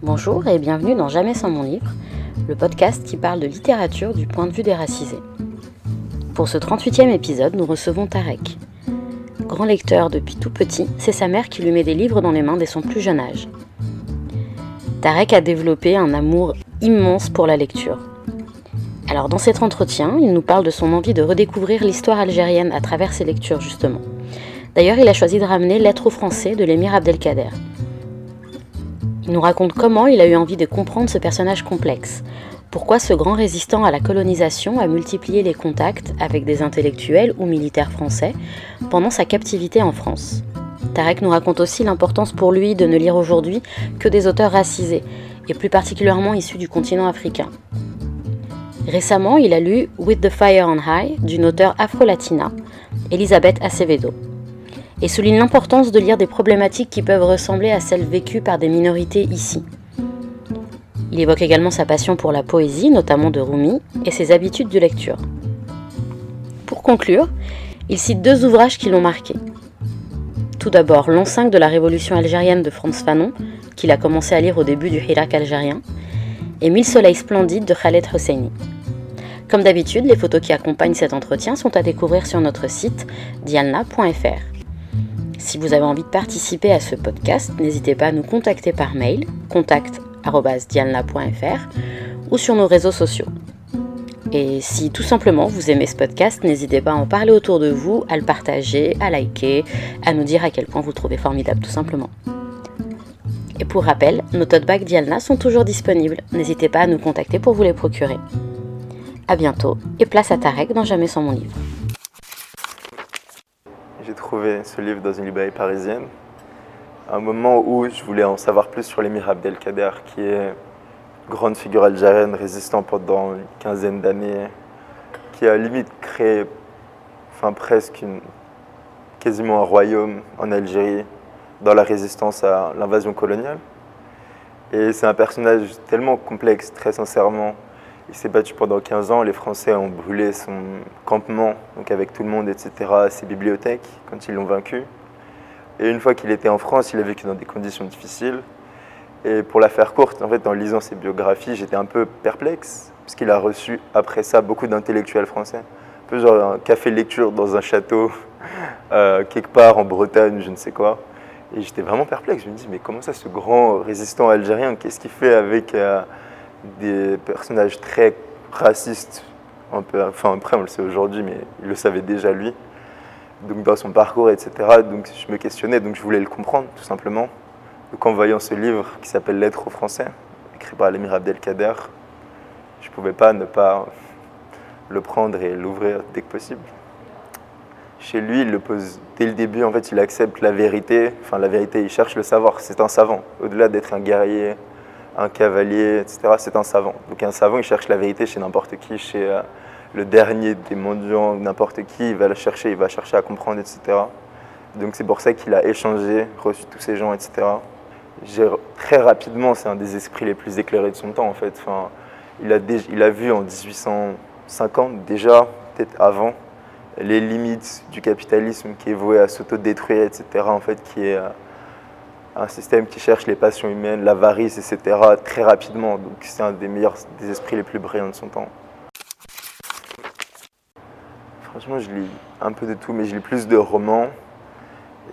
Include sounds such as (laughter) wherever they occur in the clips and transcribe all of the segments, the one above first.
Bonjour et bienvenue dans Jamais sans mon livre, le podcast qui parle de littérature du point de vue des racisés. Pour ce 38e épisode, nous recevons Tarek. Grand lecteur depuis tout petit, c'est sa mère qui lui met des livres dans les mains dès son plus jeune âge. Tarek a développé un amour immense pour la lecture. Alors dans cet entretien, il nous parle de son envie de redécouvrir l'histoire algérienne à travers ses lectures justement. D'ailleurs, il a choisi de ramener Lettres au français de l'émir Abdelkader. Il nous raconte comment il a eu envie de comprendre ce personnage complexe, pourquoi ce grand résistant à la colonisation a multiplié les contacts avec des intellectuels ou militaires français pendant sa captivité en France. Tarek nous raconte aussi l'importance pour lui de ne lire aujourd'hui que des auteurs racisés, et plus particulièrement issus du continent africain. Récemment, il a lu With the Fire on High d'une auteure afro-latina, Elisabeth Acevedo et souligne l'importance de lire des problématiques qui peuvent ressembler à celles vécues par des minorités ici. Il évoque également sa passion pour la poésie, notamment de Rumi, et ses habitudes de lecture. Pour conclure, il cite deux ouvrages qui l'ont marqué. Tout d'abord, L'an 5 de la Révolution algérienne de Franz Fanon, qu'il a commencé à lire au début du Hirak algérien, et Mille soleils splendides de Khaled Hosseini. Comme d'habitude, les photos qui accompagnent cet entretien sont à découvrir sur notre site dialna.fr. Si vous avez envie de participer à ce podcast, n'hésitez pas à nous contacter par mail contact@dianla.fr ou sur nos réseaux sociaux. Et si tout simplement vous aimez ce podcast, n'hésitez pas à en parler autour de vous, à le partager, à liker, à nous dire à quel point vous trouvez formidable tout simplement. Et pour rappel, nos tote bags Dialna sont toujours disponibles. N'hésitez pas à nous contacter pour vous les procurer. A bientôt et place à Tarek dans Jamais sans mon livre trouvé ce livre dans une librairie parisienne. À un moment où je voulais en savoir plus sur l'émir Abdelkader, qui est grande figure algérienne, résistant pendant une quinzaine d'années, qui a limite créé, enfin presque quasiment un royaume en Algérie dans la résistance à l'invasion coloniale. Et c'est un personnage tellement complexe, très sincèrement, il s'est battu pendant 15 ans. Les Français ont brûlé son campement, donc avec tout le monde, etc., ses bibliothèques, quand ils l'ont vaincu. Et une fois qu'il était en France, il a vécu dans des conditions difficiles. Et pour la faire courte, en fait, en lisant ses biographies, j'étais un peu perplexe, parce qu'il a reçu après ça beaucoup d'intellectuels français. Un peu genre un café lecture dans un château, (laughs) euh, quelque part en Bretagne, je ne sais quoi. Et j'étais vraiment perplexe. Je me dis, mais comment ça, ce grand résistant algérien, qu'est-ce qu'il fait avec. Euh, des personnages très racistes. Enfin, après, on le sait aujourd'hui, mais il le savait déjà lui. Donc, dans son parcours, etc. Donc, je me questionnais, donc je voulais le comprendre, tout simplement. Donc, en voyant ce livre qui s'appelle Lettres au français, écrit par l'émir Abdelkader, je ne pouvais pas ne pas le prendre et l'ouvrir dès que possible. Chez lui, il le pose dès le début, en fait, il accepte la vérité. Enfin, la vérité, il cherche le savoir. C'est un savant. Au-delà d'être un guerrier, un cavalier, etc. C'est un savant. Donc un savant, il cherche la vérité chez n'importe qui, chez euh, le dernier des mendiants, n'importe qui, il va la chercher, il va chercher à comprendre, etc. Donc c'est pour ça qu'il a échangé, reçu tous ces gens, etc. Très rapidement, c'est un des esprits les plus éclairés de son temps, en fait. Enfin, il, a il a vu en 1850, déjà, peut-être avant, les limites du capitalisme qui est voué à s'autodétruire, etc., en fait, qui est euh, un système qui cherche les passions humaines, l'avarice, etc., très rapidement. Donc c'est un des meilleurs, des esprits les plus brillants de son temps. Franchement, je lis un peu de tout, mais je lis plus de romans.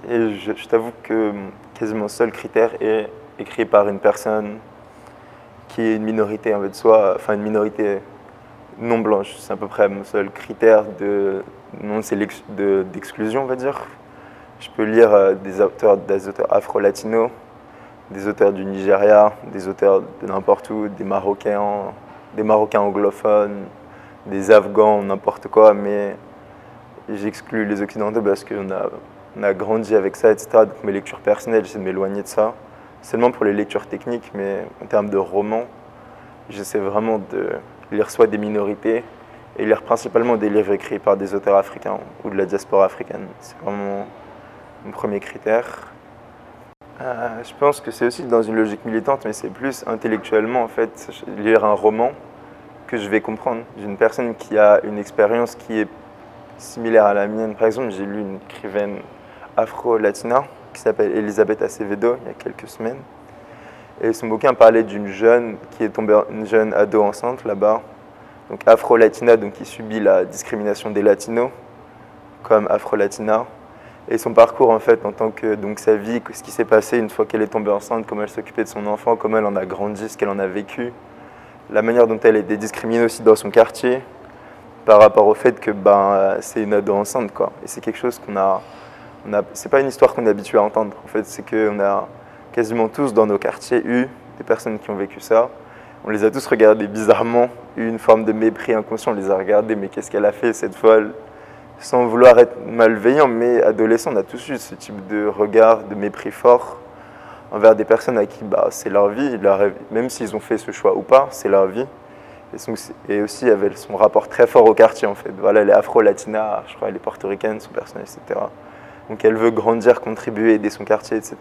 Et je, t'avoue que quasiment seul critère est écrit par une personne qui est une minorité en fait de soi, enfin une minorité non blanche. C'est à peu près mon seul critère de non d'exclusion, on va dire. Je peux lire euh, des auteurs, afro-latinos, des auteurs du Nigeria, des auteurs de n'importe où, des Marocains, des Marocains anglophones, des Afghans, n'importe quoi, mais j'exclus les Occidentaux parce qu'on a, on a grandi avec ça, etc. Donc mes lectures personnelles, j'essaie de m'éloigner de ça. Seulement pour les lectures techniques, mais en termes de romans, j'essaie vraiment de lire soit des minorités et lire principalement des livres écrits par des auteurs africains ou de la diaspora africaine. C'est vraiment mon premier critère. Euh, je pense que c'est aussi dans une logique militante, mais c'est plus intellectuellement, en fait, lire un roman que je vais comprendre d'une personne qui a une expérience qui est similaire à la mienne. Par exemple, j'ai lu une écrivaine afro-latina qui s'appelle Elisabeth Acevedo il y a quelques semaines. Et son bouquin parlait d'une jeune qui est tombée, une jeune ado enceinte là-bas, donc afro-latina, donc qui subit la discrimination des latinos comme afro-latina. Et son parcours en fait, en tant que donc sa vie, ce qui s'est passé une fois qu'elle est tombée enceinte, comment elle s'occupait de son enfant, comment elle en a grandi, ce qu'elle en a vécu, la manière dont elle a discriminée aussi dans son quartier, par rapport au fait que ben, c'est une ado enceinte. Quoi. Et c'est quelque chose qu'on a. On a c'est pas une histoire qu'on est habitué à entendre. En fait, c'est qu'on a quasiment tous dans nos quartiers eu des personnes qui ont vécu ça. On les a tous regardés bizarrement, eu une forme de mépris inconscient. On les a regardés, mais qu'est-ce qu'elle a fait cette folle? Sans vouloir être malveillant, mais adolescent, on a tous eu ce type de regard, de mépris fort envers des personnes à qui bah, c'est leur vie, même s'ils ont fait ce choix ou pas, c'est leur vie. Et, aussi, elle avait son rapport très fort au quartier, en fait. Voilà, elle est afro-latina, je crois, elle est portoricaine, son personnage, etc. Donc elle veut grandir, contribuer, aider son quartier, etc.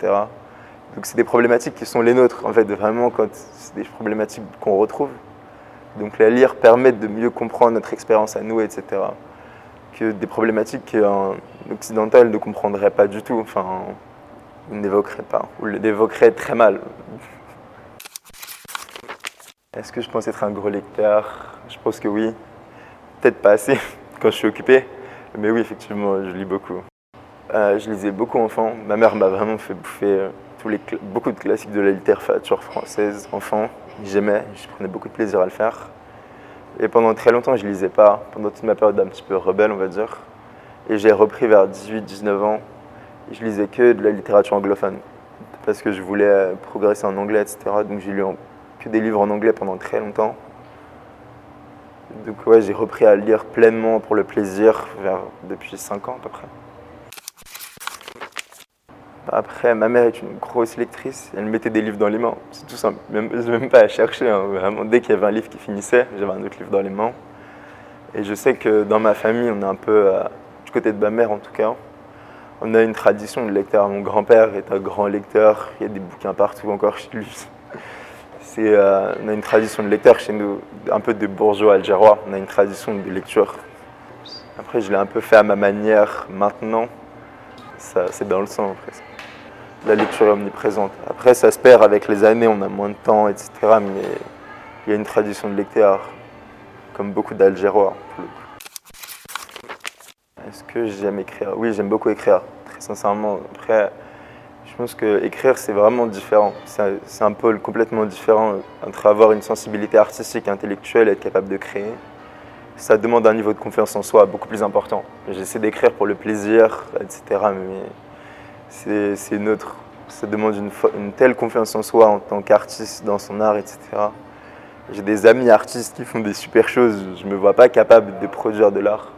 Donc c'est des problématiques qui sont les nôtres, en fait, vraiment, quand c'est des problématiques qu'on retrouve. Donc la lire permet de mieux comprendre notre expérience à nous, etc. Que des problématiques qu'un occidental ne comprendrait pas du tout, enfin, n'évoquerait pas, ou l'évoquerait très mal. Est-ce que je pense être un gros lecteur? Je pense que oui. Peut-être pas assez (laughs) quand je suis occupé, mais oui, effectivement, je lis beaucoup. Euh, je lisais beaucoup enfant. Ma mère m'a vraiment fait bouffer euh, beaucoup de classiques de la littérature française enfant. J'aimais, je prenais beaucoup de plaisir à le faire. Et pendant très longtemps, je lisais pas, pendant toute ma période un petit peu rebelle, on va dire. Et j'ai repris vers 18-19 ans. Je lisais que de la littérature anglophone, parce que je voulais euh, progresser en anglais, etc. Donc j'ai lu des livres en anglais pendant très longtemps. Donc ouais, j'ai repris à lire pleinement pour le plaisir depuis 5 ans à peu près. Après, ma mère est une grosse lectrice, elle mettait des livres dans les mains. C'est tout simple, même, même pas à chercher. Hein. Dès qu'il y avait un livre qui finissait, j'avais un autre livre dans les mains. Et je sais que dans ma famille, on est un peu, euh, du côté de ma mère en tout cas, on a une tradition de lecteur. Mon grand-père est un grand lecteur, il y a des bouquins partout encore chez lui. Euh, on a une tradition de lecteur chez nous, un peu de bourgeois algérois. On a une tradition de lecture. Après, je l'ai un peu fait à ma manière maintenant. c'est dans le sang presque. La lecture est omniprésente. Après, ça se perd avec les années, on a moins de temps, etc. Mais il y a une tradition de lecteur, comme beaucoup d'Algérois. Est-ce que j'aime écrire? Oui, j'aime beaucoup écrire, très sincèrement. Après, je pense qu'écrire, c'est vraiment différent. C'est un pôle complètement différent entre avoir une sensibilité artistique, intellectuelle et être capable de créer. Ça demande un niveau de confiance en soi beaucoup plus important. J'essaie d'écrire pour le plaisir, etc. c'est neutre. Ça demande une, telle confiance en soi en tant qu'artiste dans son art, etc. J'ai des amis artistes qui font des super choses. Je ne me vois pas capable de produire de l'art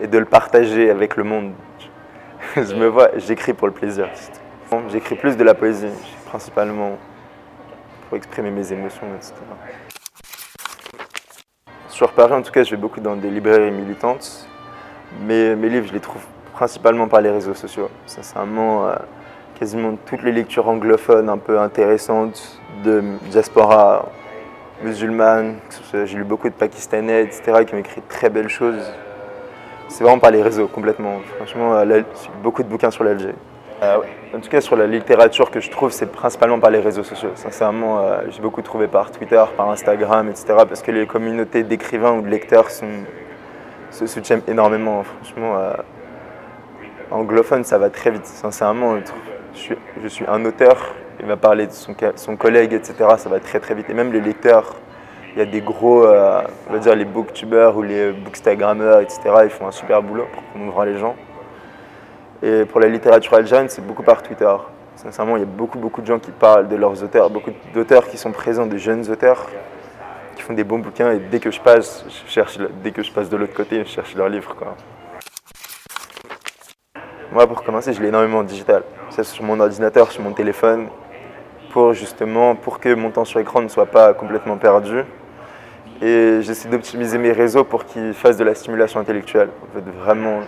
et de le partager avec le monde. (laughs) je me vois, j'écris pour le plaisir. J'écris plus de la poésie, principalement pour exprimer mes émotions, etc. Sur Paris, en tout cas, je vais beaucoup dans des librairies militantes, mais mes livres, je les trouve principalement par les réseaux sociaux. Sincèrement, euh, quasiment toutes les lectures anglophones un peu intéressantes de diaspora musulmane, j'ai lu beaucoup de Pakistanais, etc., qui ont écrit de très belles choses. C'est vraiment par les réseaux, complètement. Franchement, euh, beaucoup de bouquins sur l'Algérie. Euh, en tout cas, sur la littérature que je trouve, c'est principalement par les réseaux sociaux. Sincèrement, j'ai beaucoup trouvé par Twitter, par Instagram, etc. Parce que les communautés d'écrivains ou de lecteurs se soutiennent énormément. Franchement, anglophone, ça va très vite. Sincèrement, je suis, un auteur, il va parler de son, collègue, etc. Ça va très très vite. Et même les lecteurs, il y a des gros, on va dire les booktubers ou les bookstagrammeurs, etc. Ils font un super boulot pour promouvoir les gens. Et pour la littérature algérienne, c'est beaucoup par Twitter. Sincèrement, il y a beaucoup, beaucoup de gens qui parlent de leurs auteurs, beaucoup d'auteurs qui sont présents, de jeunes auteurs, qui font des bons bouquins. Et dès que je passe, je cherche, dès que je passe de l'autre côté, je cherche leurs livres. Quoi. Moi, pour commencer, je l'ai énormément en digital. C'est sur mon ordinateur, sur mon téléphone, pour justement, pour que mon temps sur écran ne soit pas complètement perdu. Et j'essaie d'optimiser mes réseaux pour qu'ils fassent de la stimulation intellectuelle. En fait, vraiment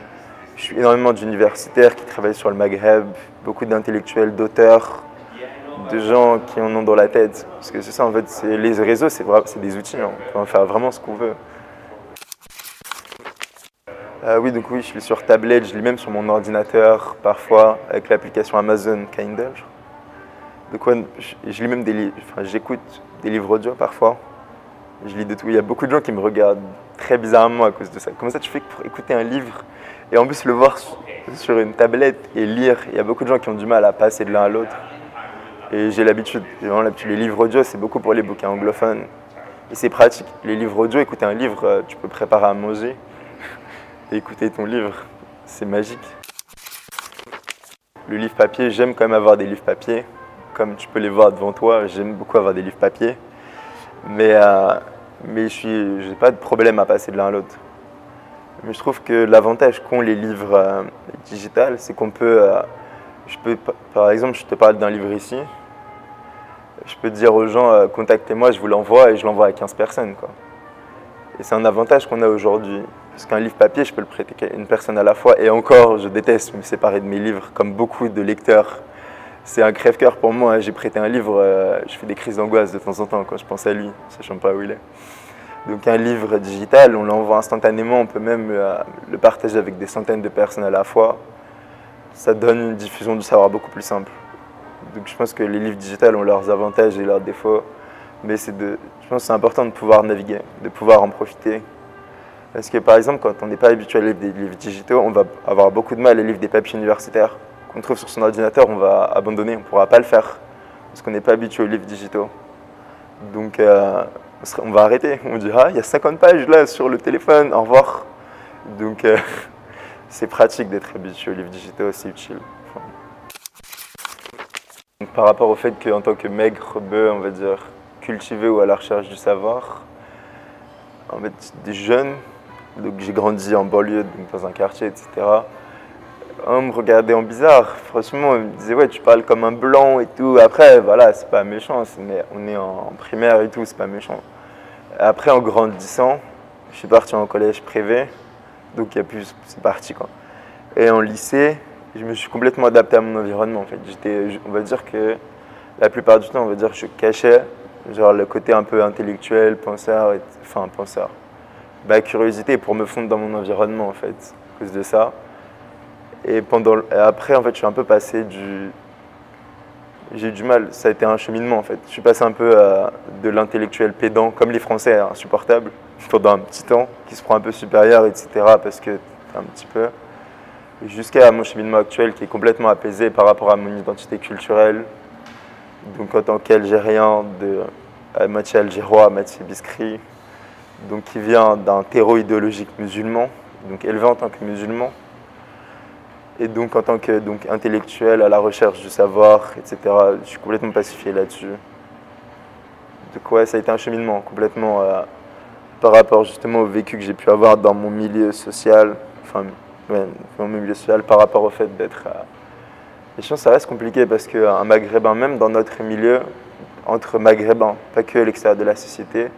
je suis énormément d'universitaires qui travaillent sur le Maghreb, beaucoup d'intellectuels, d'auteurs, de gens qui en ont dans la tête. Parce que c'est ça, en fait, les réseaux, c'est des outils, hein. on peut en faire vraiment ce qu'on veut. Euh, oui, donc oui, je suis sur tablette, je lis même sur mon ordinateur parfois avec l'application Amazon Kindle. de quoi je, lis même des livres, enfin, j'écoute des livres audio parfois. Je lis de tout. Il y a beaucoup de gens qui me regardent très bizarrement à cause de ça. Comment ça tu fais pour écouter un livre et en plus le voir sur une tablette et lire? Il y a beaucoup de gens qui ont du mal à passer de l'un à l'autre. Et j'ai l'habitude, Les livres audio, c'est beaucoup pour les bouquins anglophones. Et c'est pratique. Les livres audio, écouter un livre, euh, tu peux préparer à manger et écouter ton livre. C'est magique. Le livre papier, j'aime quand même avoir des livres papier. Comme tu peux les voir devant toi, j'aime beaucoup avoir des livres papier. Mais, euh, je n'ai pas de problème à passer de l'un à l'autre. Mais je trouve que l'avantage qu'ont les livres euh, digitales, c'est qu'on peut, euh, peux, par exemple, je te parle d'un livre ici, je peux dire aux gens, contactez-moi, je vous l'envoie et je l'envoie à 15 personnes. Et c'est un avantage qu'on a aujourd'hui. Parce qu'un livre papier, je peux le prêter à une personne à la fois. Et encore, je déteste me séparer de mes livres, comme beaucoup de lecteurs. C'est un crève-cœur pour moi. J'ai prêté un livre, euh, je fais des crises d'angoisse de temps en temps quand je pense à lui, sachant pas où il est. Donc un livre digital, on l'envoie instantanément, on peut même euh, le partager avec des centaines de personnes à la fois. Ça donne une diffusion du savoir beaucoup plus simple. Donc je pense que les livres digitales ont leurs avantages et leurs défauts, mais c'est de, je pense que c'est important de pouvoir naviguer, de pouvoir en profiter. Parce que par exemple, quand on n'est pas habitué à lire des livres digitaux, on va avoir beaucoup de mal à lire des papiers universitaires qu'on trouve sur son ordinateur, on va abandonner, on ne pourra pas le faire, parce qu'on n'est pas habitué aux livres digitaux. Donc euh, on va arrêter, on dira, ah, il y a 50 pages là sur le téléphone, au revoir. Donc euh, (laughs) c'est pratique d'être habitué aux livres digitaux, c'est utile. par rapport au fait qu'en tant que maigre bœuf, on va dire, cultivé ou à la recherche du savoir. En fait, des jeunes, donc j'ai grandi en banlieue, dans un quartier, etc. On me regardait en bizarre. Franchement, on me disait ouais, tu parles comme un blanc et tout. Après, voilà, c'est pas méchant, mais on est en primaire et tout, c'est pas méchant. Après, en grandissant, je suis parti en collège privé, donc il y a plus, c'est parti quoi. Et en lycée, je me suis complètement adapté à mon environnement. En fait, j'étais, on va dire que la plupart du temps, on va dire, je cachais genre le côté un peu intellectuel, penseur, enfin penseur, bah, curiosité pour me fondre dans mon environnement en fait, à cause de ça. Et pendant, après en fait, je suis un peu passé du, j'ai eu du mal, ça a été un cheminement en fait. Je suis passé un peu de l'intellectuel pédant, comme les Français, insupportable, (laughs) pendant un petit temps, qui se prend un peu supérieur, etc. Parce que un petit peu, jusqu'à mon cheminement actuel qui est complètement apaisé par rapport à mon identité culturelle, donc en tant qu'Algérien, de moitié algérois, moitié biscrit, donc qui vient d'un terreau idéologique musulman, donc élevé en tant que musulman, et donc en tant que donc, intellectuel à la recherche du savoir, etc. Je suis complètement pacifié là-dessus. Donc ouais, ça a été un cheminement complètement euh, par rapport justement au vécu que j'ai pu avoir dans mon milieu social, enfin dans mon milieu social par rapport au fait d'être euh, les choses, ça reste compliqué parce qu'un maghrébin, même dans notre milieu, entre maghrébins, pas que l'extérieur de la société,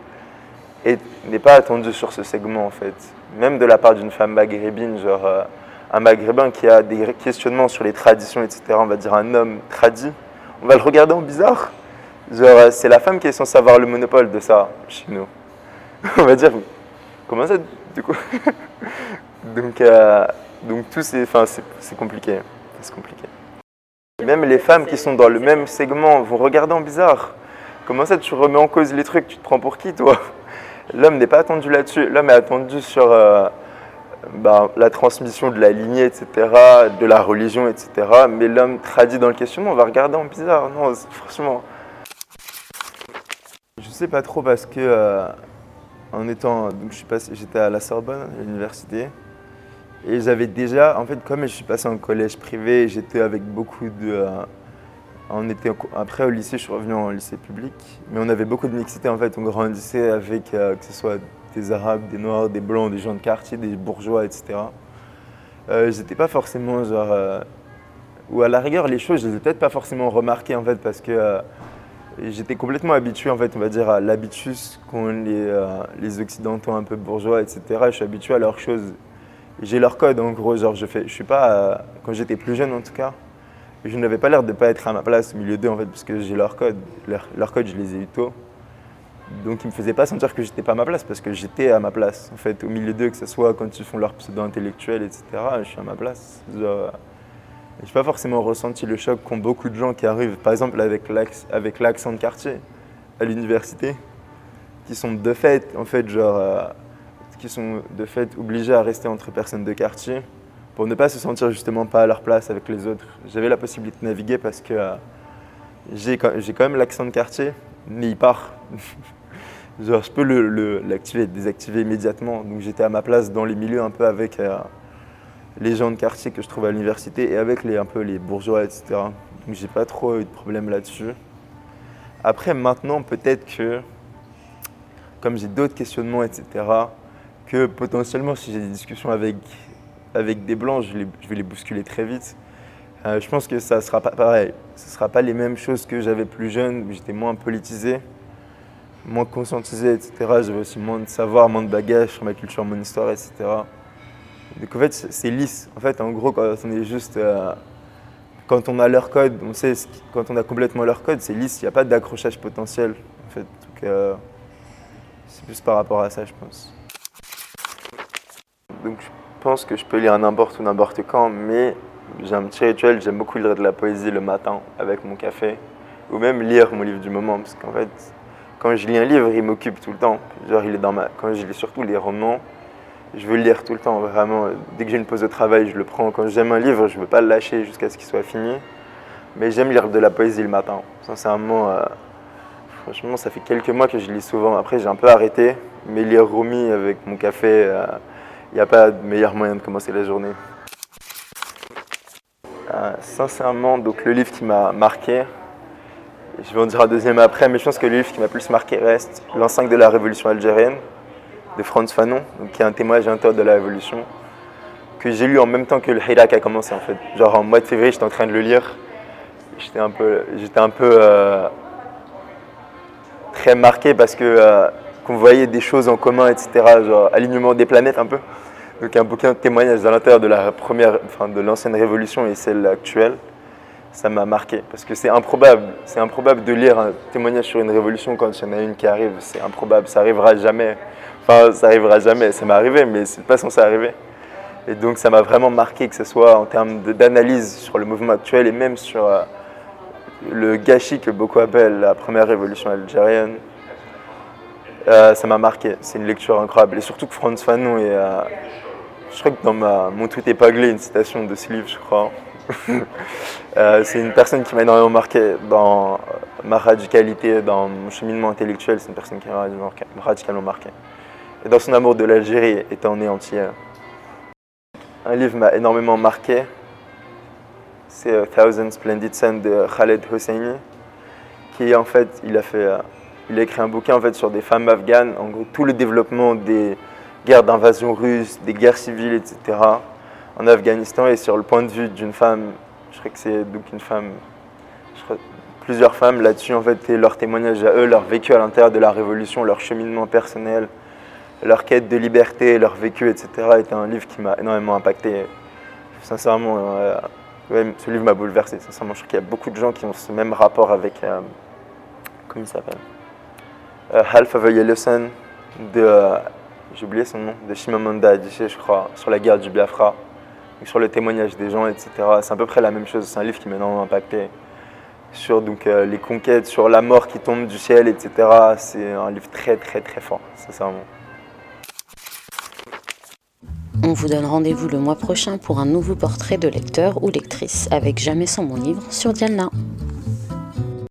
n'est pas attendu sur ce segment en fait. Même de la part d'une femme maghrébine, genre euh, un maghrébin qui a des questionnements sur les traditions, etc., on va dire un homme tradit, on va le regarder en bizarre. Genre, euh, c'est la femme qui est censée avoir le monopole de ça chez nous. (laughs) on va dire, comment ça, du coup? (laughs) Donc, euh, donc tout c'est, c'est compliqué. C'est compliqué. Même les femmes qui sont dans le même segment vont regarder en bizarre. Comment ça, tu remets en cause les trucs Tu te prends pour qui, toi? L'homme n'est pas attendu là-dessus. L'homme est attendu sur euh, bah, la transmission de la lignée, etc., de la religion, etc. Mais l'homme traduit dans le questionnement, on va regarder en bizarre. Non, franchement. Je sais pas trop parce que, euh, en étant. Donc, j'étais à la Sorbonne, à l'université. Et j'avais déjà, en fait, comme je suis passé en collège privé, j'étais avec beaucoup de. Euh, on était, après, au lycée, je suis revenu en lycée public, mais on avait beaucoup de mixité. En fait, on grandissait avec, euh, que ce soit des Arabes, des Noirs, des Blancs, des gens de quartier, des bourgeois, etc. Euh, j'étais pas forcément genre. Euh, ou à la rigueur, les choses, je les ai peut-être pas forcément remarquées, en fait, parce que j'étais complètement habitué, en fait, on va dire, à l'habitus qu'ont les, les Occidentaux un peu bourgeois, etc. Je suis habitué à leurs choses j'ai leur code en gros, genre je fais, je suis pas, euh, quand j'étais plus jeune en tout cas, je n'avais pas l'air de pas être à ma place au milieu d'eux en fait, parce que j'ai leur code, leur, code je les ai eu tôt. Donc ils me faisaient pas sentir que j'étais pas à ma place, parce que j'étais à ma place en fait, au milieu d'eux, que ce soit quand ils font leur pseudo intellectuel, etc. Je suis à ma place. J'ai pas forcément ressenti le choc qu'ont beaucoup de gens qui arrivent, par exemple avec l'accent de quartier à l'université, qui sont de fait, en fait, genre, euh, qui sont de fait obligés à rester entre personnes de quartier pour ne pas se sentir justement pas à leur place avec les autres. J'avais la possibilité de naviguer parce que euh, j'ai quand même l'accent de quartier, mais il part. (laughs) Je peux l'activer, le, désactiver immédiatement. Donc j'étais à ma place dans les milieux un peu avec euh, les gens de quartier que je trouve à l'université et avec les, un peu les bourgeois, etc. Donc j'ai pas trop eu de problème là-dessus. Après, maintenant, peut-être que, comme j'ai d'autres questionnements, etc., que potentiellement, si j'ai des discussions avec, avec des blancs, je, vais les bousculer très vite. Euh, je pense que ça ne sera pas pareil. Ce ne sera pas les mêmes choses que j'avais plus jeune, où j'étais moins politisé moins conscientisé, etc. J'avais aussi moins de savoir, moins de bagages sur ma culture, mon histoire, etc. Donc en fait, c'est lisse. En fait, en gros, quand on est juste. Euh, quand on a leur code, on sait, quand on a complètement leur code, c'est lisse, il n'y a pas d'accrochage potentiel. En fait. Donc, euh, c'est plus par rapport à ça, je pense. Donc je pense que je peux lire n'importe où, n'importe quand, mais j'ai un petit rituel, j'aime beaucoup lire de la poésie le matin avec mon café, ou même lire mon livre du moment, parce qu'en fait, quand je lis un livre, il m'occupe tout le temps. Genre, il est dans ma... Quand je lis surtout les romans, je veux le lire tout le temps, vraiment. Dès que j'ai une pause de travail, je le prends. Quand j'aime un livre, je ne veux pas le lâcher jusqu'à ce qu'il soit fini. Mais j'aime lire de la poésie le matin. Sincèrement, euh, franchement, ça fait quelques mois que je lis souvent. Après, j'ai un peu arrêté. Mais lire Rumi avec mon café, il n'y a pas de meilleur moyen de commencer la journée. Euh, sincèrement, donc le livre qui m'a marqué, je vais en dire un deuxième après, mais je pense que le livre qui m'a plus marqué reste L'enceinte de la révolution algérienne de Franz Fanon, qui est un témoignage interne de la révolution, que j'ai lu en même temps que le Hirak a commencé en fait. Genre en mois de février, j'étais en train de le lire. J'étais un peu, j'étais un peu euh, très marqué parce que euh, qu'on voyait des choses en commun, etc. Genre alignement des planètes un peu. Donc un bouquin de témoignage à l'intérieur de la première, enfin de l'ancienne révolution et celle actuelle ça m'a marqué. Parce que c'est improbable. C'est improbable de lire un témoignage sur une révolution quand il y en a une qui arrive. C'est improbable. Ça arrivera jamais. Enfin, ça arrivera jamais. Ça m'est arrivé, mais c'est pas censé arriver. Et donc, ça m'a vraiment marqué, que ce soit en termes d'analyse sur le mouvement actuel et même sur euh, le gâchis que beaucoup appellent la première révolution algérienne. Euh, ça m'a marqué. C'est une lecture incroyable. Et surtout que Franz Fanon est. Euh, je crois que dans mon tweet épinglé, une citation de ce livre, je crois. (laughs) Euh, c'est une personne qui m'a énormément marqué dans ma radicalité, dans mon cheminement intellectuel. C'est une personne qui m'a radicalement marqué. Et dans son amour de l'Algérie étant né entier. Un livre m'a énormément marqué. C'est Thousand Splendid Sun de Khaled Hosseini, qui en fait, il a fait, il a écrit un bouquin en fait sur des femmes afghanes, en gros tout le développement des guerres d'invasion russe, des guerres civiles, etc en Afghanistan et sur le point de vue d'une femme, je crois que c'est une femme, plusieurs femmes là-dessus en fait, et leur témoignage à eux, leur vécu à l'intérieur de la révolution, leur cheminement personnel, leur quête de liberté, leur vécu, etc. était un livre qui m'a énormément impacté. Sincèrement, euh, ce livre m'a bouleversé. Sincèrement, je crois qu'il y a beaucoup de gens qui ont ce même rapport avec, euh, comment il s'appelle? Half of a Sun de, j'ai oublié son nom, de Shimamanda Adichie, je crois, sur la guerre du Biafra sur le témoignage des gens, etc. C'est à peu près la même chose. C'est un livre qui m'a énormément impacté sur donc, euh, les conquêtes, sur la mort qui tombe du ciel, etc. C'est un livre très très très fort, sincèrement. On vous donne rendez-vous le mois prochain pour un nouveau portrait de lecteur ou lectrice avec Jamais sans mon livre sur Dialna.